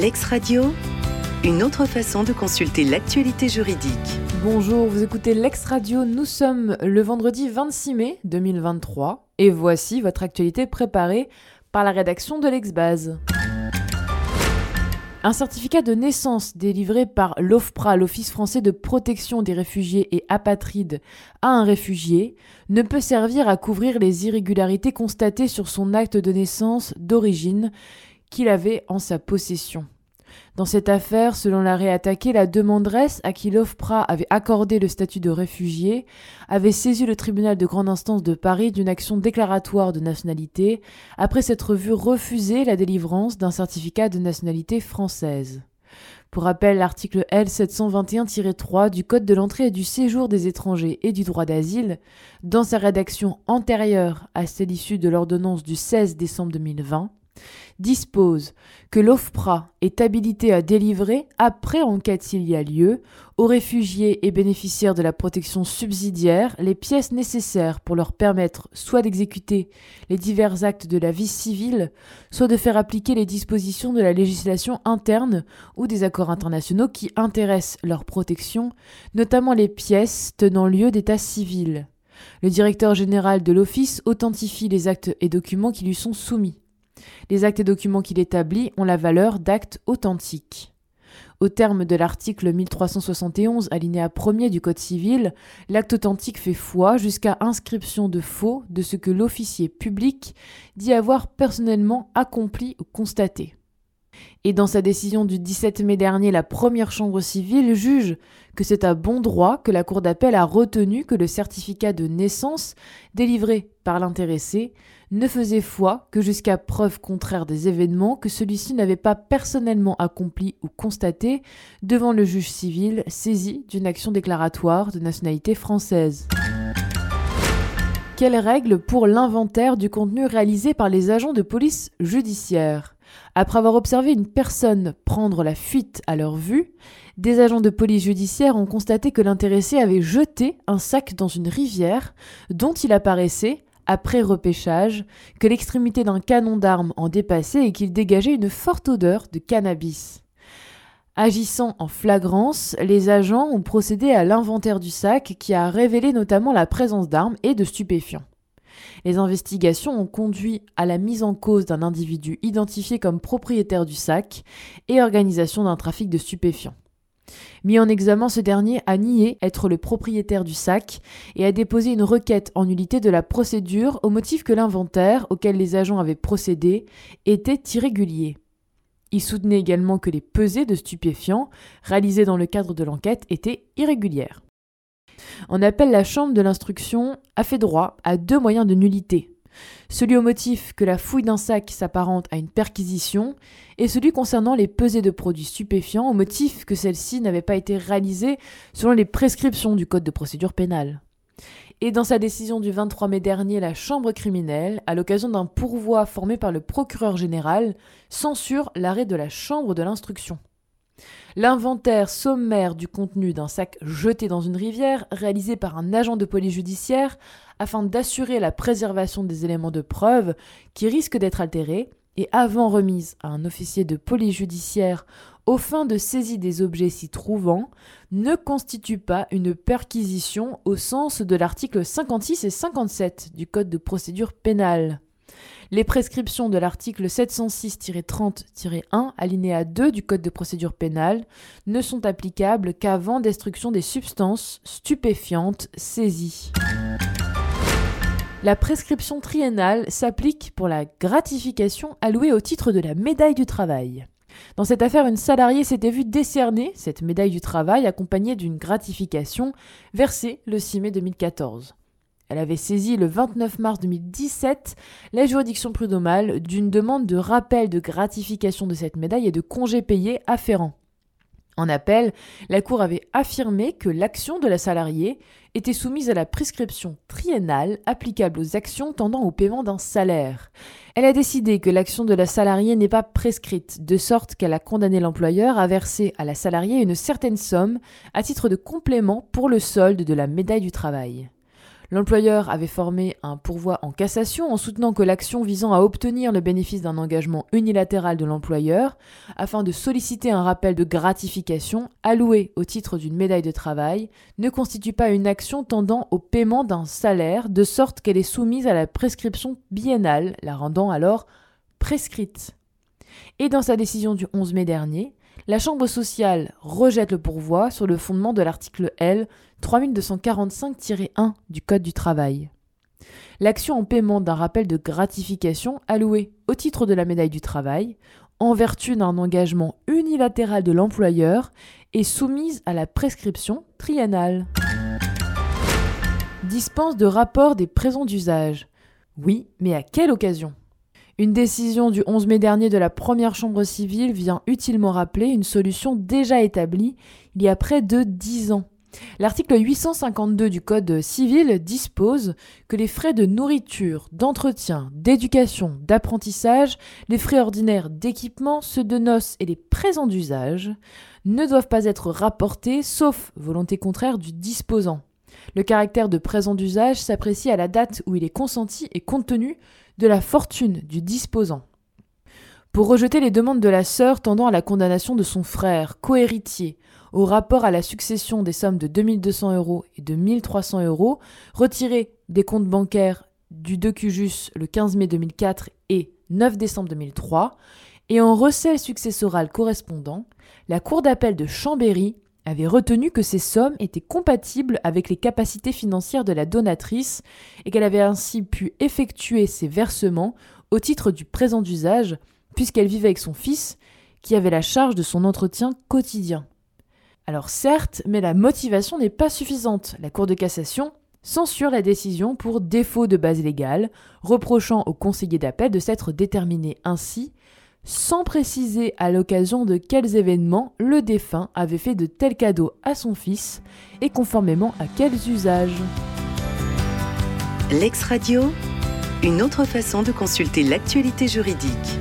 Lex Radio, une autre façon de consulter l'actualité juridique. Bonjour, vous écoutez Lex Radio, nous sommes le vendredi 26 mai 2023 et voici votre actualité préparée par la rédaction de l'Exbase. Un certificat de naissance délivré par l'OFPRA, l'Office français de protection des réfugiés et apatrides, à un réfugié ne peut servir à couvrir les irrégularités constatées sur son acte de naissance d'origine qu'il avait en sa possession. Dans cette affaire, selon l'arrêt attaqué, la demanderesse à qui l'OFPRA avait accordé le statut de réfugié avait saisi le tribunal de grande instance de Paris d'une action déclaratoire de nationalité après s'être vu refuser la délivrance d'un certificat de nationalité française. Pour rappel, l'article L721-3 du Code de l'entrée et du séjour des étrangers et du droit d'asile, dans sa rédaction antérieure à celle issue de l'ordonnance du 16 décembre 2020, dispose que l'OFPRA est habilité à délivrer, après enquête s'il y a lieu, aux réfugiés et bénéficiaires de la protection subsidiaire les pièces nécessaires pour leur permettre soit d'exécuter les divers actes de la vie civile, soit de faire appliquer les dispositions de la législation interne ou des accords internationaux qui intéressent leur protection, notamment les pièces tenant lieu d'état civil. Le directeur général de l'Office authentifie les actes et documents qui lui sont soumis. Les actes et documents qu'il établit ont la valeur d'actes authentiques. Au terme de l'article 1371 alinéa 1er du Code civil, l'acte authentique fait foi jusqu'à inscription de faux de ce que l'officier public dit avoir personnellement accompli ou constaté. Et dans sa décision du 17 mai dernier, la première chambre civile juge que c'est à bon droit que la Cour d'appel a retenu que le certificat de naissance délivré par l'intéressé ne faisait foi que jusqu'à preuve contraire des événements que celui-ci n'avait pas personnellement accompli ou constaté devant le juge civil saisi d'une action déclaratoire de nationalité française. Quelles règles pour l'inventaire du contenu réalisé par les agents de police judiciaire? Après avoir observé une personne prendre la fuite à leur vue, des agents de police judiciaire ont constaté que l'intéressé avait jeté un sac dans une rivière dont il apparaissait après repêchage, que l'extrémité d'un canon d'armes en dépassait et qu'il dégageait une forte odeur de cannabis. Agissant en flagrance, les agents ont procédé à l'inventaire du sac qui a révélé notamment la présence d'armes et de stupéfiants. Les investigations ont conduit à la mise en cause d'un individu identifié comme propriétaire du sac et organisation d'un trafic de stupéfiants. Mis en examen, ce dernier a nié être le propriétaire du sac et a déposé une requête en nullité de la procédure au motif que l'inventaire auquel les agents avaient procédé était irrégulier. Il soutenait également que les pesées de stupéfiants réalisées dans le cadre de l'enquête étaient irrégulières. On appelle la Chambre de l'instruction a fait droit à deux moyens de nullité celui au motif que la fouille d'un sac s'apparente à une perquisition, et celui concernant les pesées de produits stupéfiants au motif que celle-ci n'avait pas été réalisée selon les prescriptions du Code de procédure pénale. Et dans sa décision du 23 mai dernier, la Chambre criminelle, à l'occasion d'un pourvoi formé par le procureur général, censure l'arrêt de la Chambre de l'instruction. L'inventaire sommaire du contenu d'un sac jeté dans une rivière, réalisé par un agent de police judiciaire, afin d'assurer la préservation des éléments de preuve qui risquent d'être altérés, et avant remise à un officier de police judiciaire aux fins de saisie des objets s'y trouvant, ne constitue pas une perquisition au sens de l'article 56 et 57 du Code de procédure pénale. Les prescriptions de l'article 706-30-1 alinéa 2 du Code de procédure pénale ne sont applicables qu'avant destruction des substances stupéfiantes saisies. La prescription triennale s'applique pour la gratification allouée au titre de la médaille du travail. Dans cette affaire, une salariée s'était vue décerner cette médaille du travail accompagnée d'une gratification versée le 6 mai 2014. Elle avait saisi le 29 mars 2017 la juridiction prud'homale d'une demande de rappel de gratification de cette médaille et de congés payés afférents. En appel, la Cour avait affirmé que l'action de la salariée était soumise à la prescription triennale applicable aux actions tendant au paiement d'un salaire. Elle a décidé que l'action de la salariée n'est pas prescrite, de sorte qu'elle a condamné l'employeur à verser à la salariée une certaine somme à titre de complément pour le solde de la médaille du travail. L'employeur avait formé un pourvoi en cassation en soutenant que l'action visant à obtenir le bénéfice d'un engagement unilatéral de l'employeur, afin de solliciter un rappel de gratification alloué au titre d'une médaille de travail, ne constitue pas une action tendant au paiement d'un salaire, de sorte qu'elle est soumise à la prescription biennale, la rendant alors prescrite. Et dans sa décision du 11 mai dernier, la Chambre sociale rejette le pourvoi sur le fondement de l'article L 3245-1 du Code du travail. L'action en paiement d'un rappel de gratification alloué au titre de la médaille du travail, en vertu d'un engagement unilatéral de l'employeur, est soumise à la prescription triennale. Dispense de rapport des présents d'usage. Oui, mais à quelle occasion? Une décision du 11 mai dernier de la première chambre civile vient utilement rappeler une solution déjà établie il y a près de dix ans. L'article 852 du Code civil dispose que les frais de nourriture, d'entretien, d'éducation, d'apprentissage, les frais ordinaires d'équipement, ceux de noces et les présents d'usage ne doivent pas être rapportés sauf volonté contraire du disposant. Le caractère de présent d'usage s'apprécie à la date où il est consenti et compte tenu de la fortune du disposant. Pour rejeter les demandes de la sœur tendant à la condamnation de son frère, cohéritier, au rapport à la succession des sommes de 2200 euros et de 1300 euros, retirées des comptes bancaires du Docujus le 15 mai 2004 et 9 décembre 2003, et en recel successoral correspondant, la Cour d'appel de Chambéry avait retenu que ces sommes étaient compatibles avec les capacités financières de la donatrice et qu'elle avait ainsi pu effectuer ses versements au titre du présent d'usage, puisqu'elle vivait avec son fils, qui avait la charge de son entretien quotidien. Alors certes, mais la motivation n'est pas suffisante. La Cour de cassation censure la décision pour défaut de base légale, reprochant au conseiller d'appel de s'être déterminé ainsi sans préciser à l'occasion de quels événements le défunt avait fait de tels cadeaux à son fils et conformément à quels usages. L'ex-radio, une autre façon de consulter l'actualité juridique.